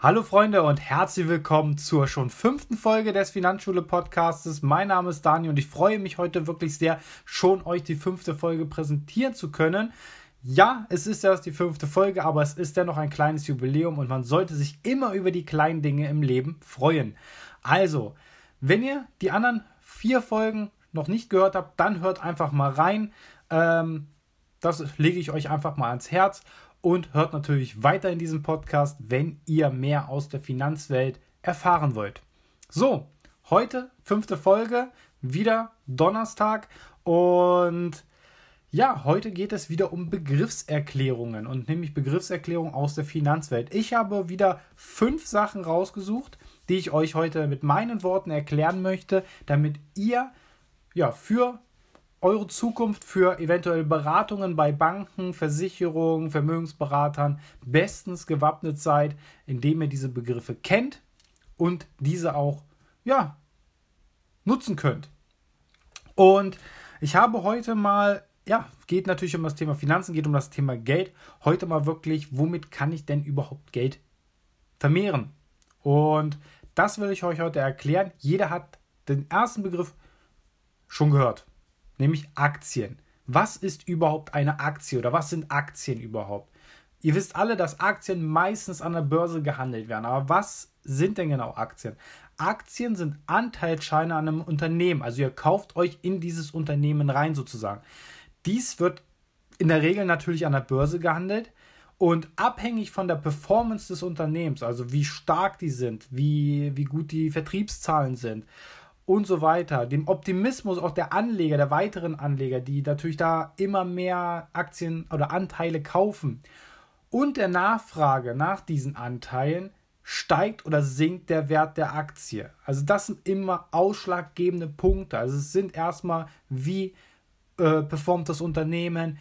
Hallo Freunde und herzlich willkommen zur schon fünften Folge des Finanzschule Podcastes. Mein Name ist Dani und ich freue mich heute wirklich sehr, schon euch die fünfte Folge präsentieren zu können. Ja, es ist erst die fünfte Folge, aber es ist dennoch ein kleines Jubiläum und man sollte sich immer über die kleinen Dinge im Leben freuen. Also, wenn ihr die anderen vier Folgen noch nicht gehört habt, dann hört einfach mal rein. Ähm, das lege ich euch einfach mal ans Herz und hört natürlich weiter in diesem Podcast, wenn ihr mehr aus der Finanzwelt erfahren wollt. So, heute fünfte Folge, wieder Donnerstag und ja, heute geht es wieder um Begriffserklärungen und nämlich Begriffserklärungen aus der Finanzwelt. Ich habe wieder fünf Sachen rausgesucht, die ich euch heute mit meinen Worten erklären möchte, damit ihr ja für eure Zukunft für eventuelle Beratungen bei Banken, Versicherungen, Vermögensberatern bestens gewappnet seid, indem ihr diese Begriffe kennt und diese auch ja nutzen könnt. Und ich habe heute mal ja, geht natürlich um das Thema Finanzen, geht um das Thema Geld. Heute mal wirklich, womit kann ich denn überhaupt Geld vermehren? Und das will ich euch heute erklären. Jeder hat den ersten Begriff schon gehört nämlich Aktien. Was ist überhaupt eine Aktie oder was sind Aktien überhaupt? Ihr wisst alle, dass Aktien meistens an der Börse gehandelt werden. Aber was sind denn genau Aktien? Aktien sind Anteilsscheine an einem Unternehmen. Also ihr kauft euch in dieses Unternehmen rein sozusagen. Dies wird in der Regel natürlich an der Börse gehandelt und abhängig von der Performance des Unternehmens, also wie stark die sind, wie, wie gut die Vertriebszahlen sind und so weiter, dem Optimismus auch der Anleger, der weiteren Anleger, die natürlich da immer mehr Aktien oder Anteile kaufen und der Nachfrage nach diesen Anteilen steigt oder sinkt der Wert der Aktie. Also das sind immer ausschlaggebende Punkte. Also es sind erstmal, wie äh, performt das Unternehmen,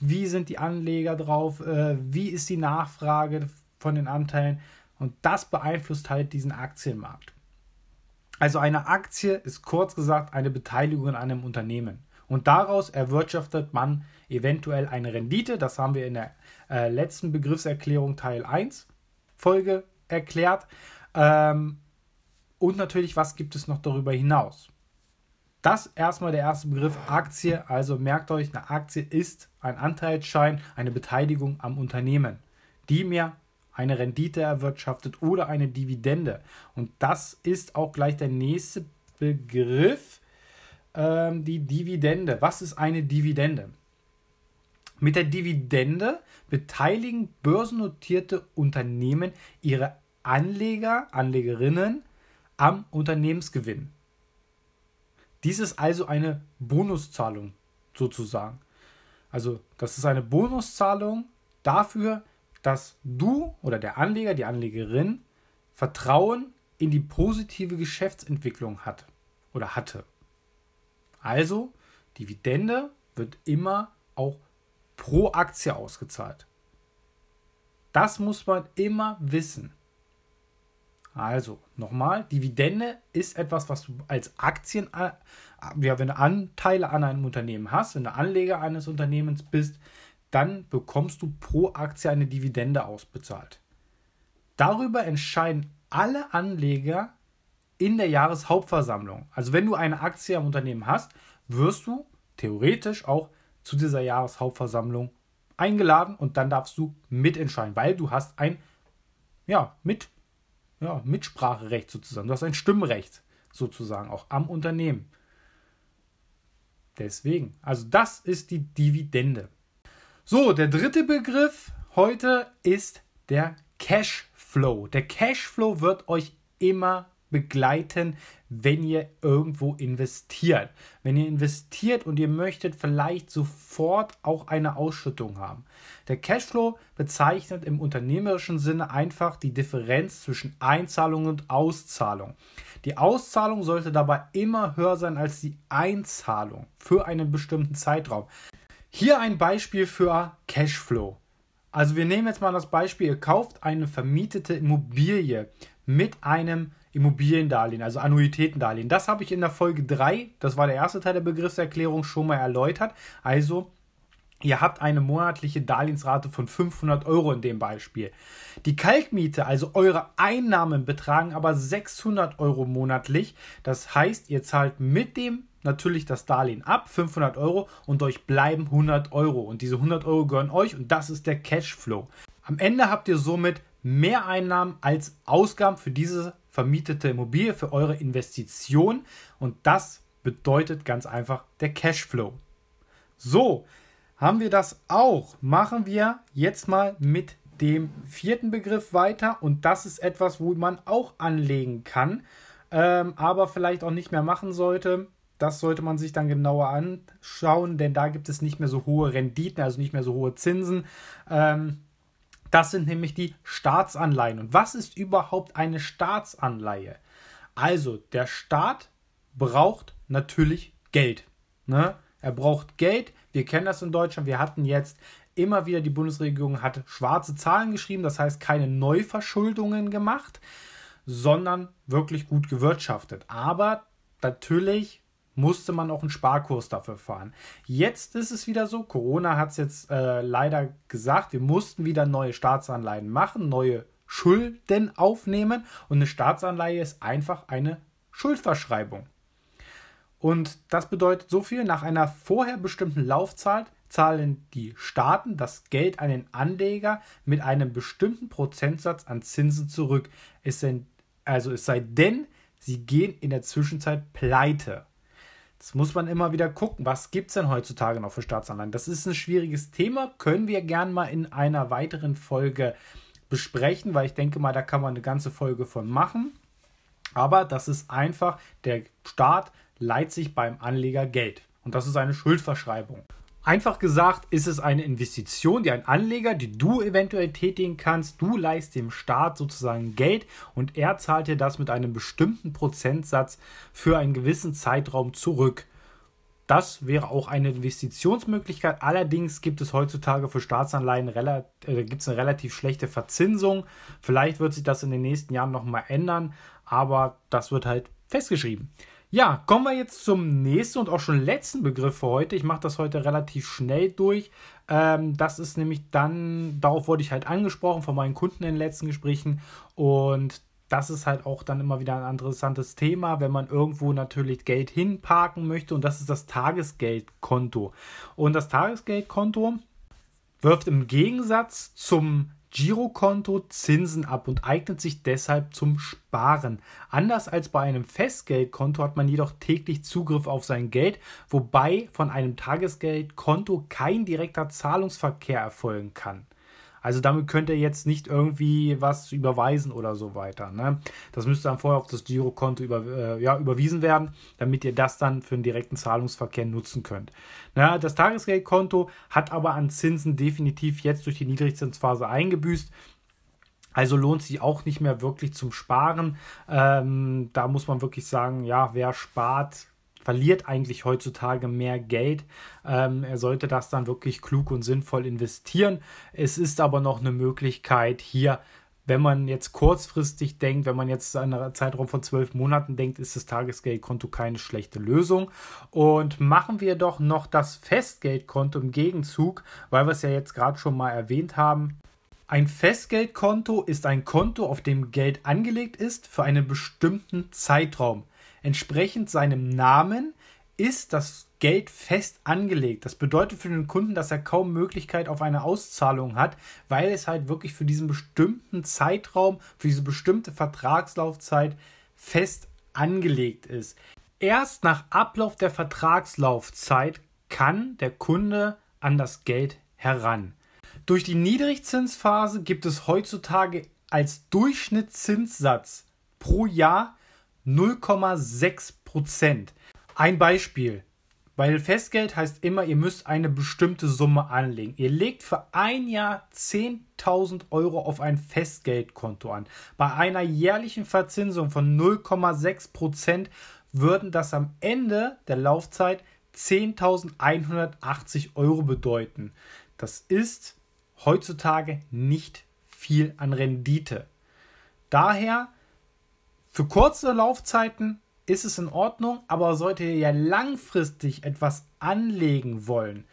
wie sind die Anleger drauf, äh, wie ist die Nachfrage von den Anteilen und das beeinflusst halt diesen Aktienmarkt. Also eine Aktie ist kurz gesagt eine Beteiligung an einem Unternehmen. Und daraus erwirtschaftet man eventuell eine Rendite. Das haben wir in der äh, letzten Begriffserklärung Teil 1 Folge erklärt. Ähm, und natürlich, was gibt es noch darüber hinaus? Das erstmal der erste Begriff Aktie. Also merkt euch, eine Aktie ist ein Anteilsschein, eine Beteiligung am Unternehmen, die mir eine Rendite erwirtschaftet oder eine Dividende. Und das ist auch gleich der nächste Begriff, ähm, die Dividende. Was ist eine Dividende? Mit der Dividende beteiligen börsennotierte Unternehmen ihre Anleger, Anlegerinnen am Unternehmensgewinn. Dies ist also eine Bonuszahlung sozusagen. Also das ist eine Bonuszahlung dafür, dass du oder der Anleger, die Anlegerin Vertrauen in die positive Geschäftsentwicklung hat oder hatte. Also, Dividende wird immer auch pro Aktie ausgezahlt. Das muss man immer wissen. Also, nochmal, Dividende ist etwas, was du als Aktien, äh, ja, wenn du Anteile an einem Unternehmen hast, wenn du Anleger eines Unternehmens bist, dann bekommst du pro Aktie eine Dividende ausbezahlt. Darüber entscheiden alle Anleger in der Jahreshauptversammlung. Also wenn du eine Aktie am Unternehmen hast, wirst du theoretisch auch zu dieser Jahreshauptversammlung eingeladen und dann darfst du mitentscheiden, weil du hast ein ja, mit, ja, Mitspracherecht sozusagen. Du hast ein Stimmrecht sozusagen auch am Unternehmen. Deswegen, also das ist die Dividende. So, der dritte Begriff heute ist der Cashflow. Der Cashflow wird euch immer begleiten, wenn ihr irgendwo investiert. Wenn ihr investiert und ihr möchtet vielleicht sofort auch eine Ausschüttung haben. Der Cashflow bezeichnet im unternehmerischen Sinne einfach die Differenz zwischen Einzahlung und Auszahlung. Die Auszahlung sollte dabei immer höher sein als die Einzahlung für einen bestimmten Zeitraum. Hier ein Beispiel für Cashflow. Also wir nehmen jetzt mal das Beispiel, ihr kauft eine vermietete Immobilie mit einem Immobiliendarlehen, also Annuitätendarlehen. Das habe ich in der Folge 3, das war der erste Teil der Begriffserklärung, schon mal erläutert. Also Ihr habt eine monatliche Darlehensrate von 500 Euro in dem Beispiel. Die Kaltmiete, also eure Einnahmen, betragen aber 600 Euro monatlich. Das heißt, ihr zahlt mit dem natürlich das Darlehen ab, 500 Euro, und euch bleiben 100 Euro. Und diese 100 Euro gehören euch und das ist der Cashflow. Am Ende habt ihr somit mehr Einnahmen als Ausgaben für diese vermietete Immobilie, für eure Investition. Und das bedeutet ganz einfach der Cashflow. So, haben wir das auch. Machen wir jetzt mal mit dem vierten Begriff weiter. Und das ist etwas, wo man auch anlegen kann, ähm, aber vielleicht auch nicht mehr machen sollte. Das sollte man sich dann genauer anschauen, denn da gibt es nicht mehr so hohe Renditen, also nicht mehr so hohe Zinsen. Ähm, das sind nämlich die Staatsanleihen. Und was ist überhaupt eine Staatsanleihe? Also, der Staat braucht natürlich Geld. Ne? Er braucht Geld. Wir kennen das in Deutschland. Wir hatten jetzt immer wieder, die Bundesregierung hat schwarze Zahlen geschrieben, das heißt keine Neuverschuldungen gemacht, sondern wirklich gut gewirtschaftet. Aber natürlich musste man auch einen Sparkurs dafür fahren. Jetzt ist es wieder so, Corona hat es jetzt äh, leider gesagt, wir mussten wieder neue Staatsanleihen machen, neue Schulden aufnehmen und eine Staatsanleihe ist einfach eine Schuldverschreibung. Und das bedeutet so viel, nach einer vorher bestimmten Laufzeit zahlen die Staaten das Geld an den Anleger mit einem bestimmten Prozentsatz an Zinsen zurück. Es sind, also es sei denn, sie gehen in der Zwischenzeit pleite. Das muss man immer wieder gucken. Was gibt es denn heutzutage noch für Staatsanleihen? Das ist ein schwieriges Thema. Können wir gern mal in einer weiteren Folge besprechen, weil ich denke mal, da kann man eine ganze Folge von machen. Aber das ist einfach, der Staat leiht sich beim Anleger Geld. Und das ist eine Schuldverschreibung. Einfach gesagt ist es eine Investition, die ein Anleger, die du eventuell tätigen kannst. Du leist dem Staat sozusagen Geld und er zahlt dir das mit einem bestimmten Prozentsatz für einen gewissen Zeitraum zurück. Das wäre auch eine Investitionsmöglichkeit. Allerdings gibt es heutzutage für Staatsanleihen äh, gibt es eine relativ schlechte Verzinsung. Vielleicht wird sich das in den nächsten Jahren nochmal ändern, aber das wird halt festgeschrieben. Ja, kommen wir jetzt zum nächsten und auch schon letzten Begriff für heute. Ich mache das heute relativ schnell durch. Ähm, das ist nämlich dann, darauf wurde ich halt angesprochen von meinen Kunden in den letzten Gesprächen und das ist halt auch dann immer wieder ein interessantes Thema, wenn man irgendwo natürlich Geld hinparken möchte und das ist das Tagesgeldkonto. Und das Tagesgeldkonto wirft im Gegensatz zum Girokonto Zinsen ab und eignet sich deshalb zum Sparen. Anders als bei einem Festgeldkonto hat man jedoch täglich Zugriff auf sein Geld, wobei von einem Tagesgeldkonto kein direkter Zahlungsverkehr erfolgen kann. Also damit könnt ihr jetzt nicht irgendwie was überweisen oder so weiter. Ne? Das müsste dann vorher auf das Girokonto über, äh, ja, überwiesen werden, damit ihr das dann für einen direkten Zahlungsverkehr nutzen könnt. Na, das Tagesgeldkonto hat aber an Zinsen definitiv jetzt durch die Niedrigzinsphase eingebüßt. Also lohnt sich auch nicht mehr wirklich zum Sparen. Ähm, da muss man wirklich sagen, ja, wer spart, verliert eigentlich heutzutage mehr Geld. Ähm, er sollte das dann wirklich klug und sinnvoll investieren. Es ist aber noch eine Möglichkeit hier, wenn man jetzt kurzfristig denkt, wenn man jetzt an einen Zeitraum von zwölf Monaten denkt, ist das Tagesgeldkonto keine schlechte Lösung. Und machen wir doch noch das Festgeldkonto im Gegenzug, weil wir es ja jetzt gerade schon mal erwähnt haben. Ein Festgeldkonto ist ein Konto, auf dem Geld angelegt ist für einen bestimmten Zeitraum. Entsprechend seinem Namen ist das Geld fest angelegt. Das bedeutet für den Kunden, dass er kaum Möglichkeit auf eine Auszahlung hat, weil es halt wirklich für diesen bestimmten Zeitraum, für diese bestimmte Vertragslaufzeit fest angelegt ist. Erst nach Ablauf der Vertragslaufzeit kann der Kunde an das Geld heran. Durch die Niedrigzinsphase gibt es heutzutage als Durchschnittszinssatz pro Jahr 0,6 Prozent. Ein Beispiel. Weil Festgeld heißt immer, ihr müsst eine bestimmte Summe anlegen. Ihr legt für ein Jahr 10.000 Euro auf ein Festgeldkonto an. Bei einer jährlichen Verzinsung von 0,6 Prozent würden das am Ende der Laufzeit 10.180 Euro bedeuten. Das ist heutzutage nicht viel an Rendite. Daher für kurze Laufzeiten ist es in Ordnung, aber solltet ihr ja langfristig etwas anlegen wollen,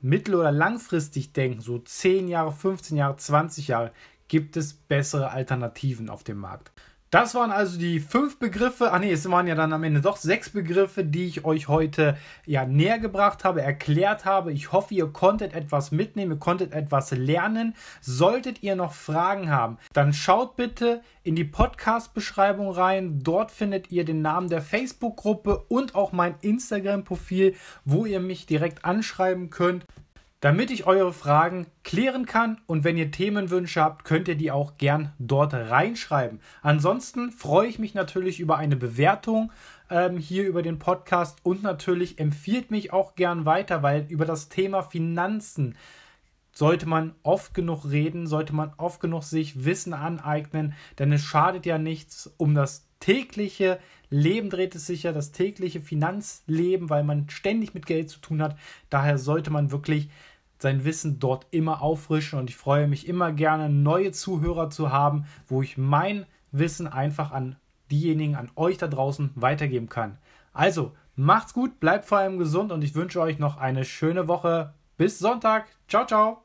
mittel- oder langfristig denken, so 10 Jahre, 15 Jahre, 20 Jahre, gibt es bessere Alternativen auf dem Markt. Das waren also die fünf Begriffe, ah nee, es waren ja dann am Ende doch sechs Begriffe, die ich euch heute ja näher gebracht habe, erklärt habe. Ich hoffe, ihr konntet etwas mitnehmen, ihr konntet etwas lernen. Solltet ihr noch Fragen haben, dann schaut bitte in die Podcast-Beschreibung rein. Dort findet ihr den Namen der Facebook-Gruppe und auch mein Instagram-Profil, wo ihr mich direkt anschreiben könnt damit ich eure Fragen klären kann. Und wenn ihr Themenwünsche habt, könnt ihr die auch gern dort reinschreiben. Ansonsten freue ich mich natürlich über eine Bewertung ähm, hier über den Podcast und natürlich empfiehlt mich auch gern weiter, weil über das Thema Finanzen sollte man oft genug reden, sollte man oft genug sich Wissen aneignen, denn es schadet ja nichts um das tägliche Leben dreht es sich ja, das tägliche Finanzleben, weil man ständig mit Geld zu tun hat. Daher sollte man wirklich sein Wissen dort immer auffrischen und ich freue mich immer gerne, neue Zuhörer zu haben, wo ich mein Wissen einfach an diejenigen, an euch da draußen weitergeben kann. Also, macht's gut, bleibt vor allem gesund und ich wünsche euch noch eine schöne Woche. Bis Sonntag. Ciao, ciao.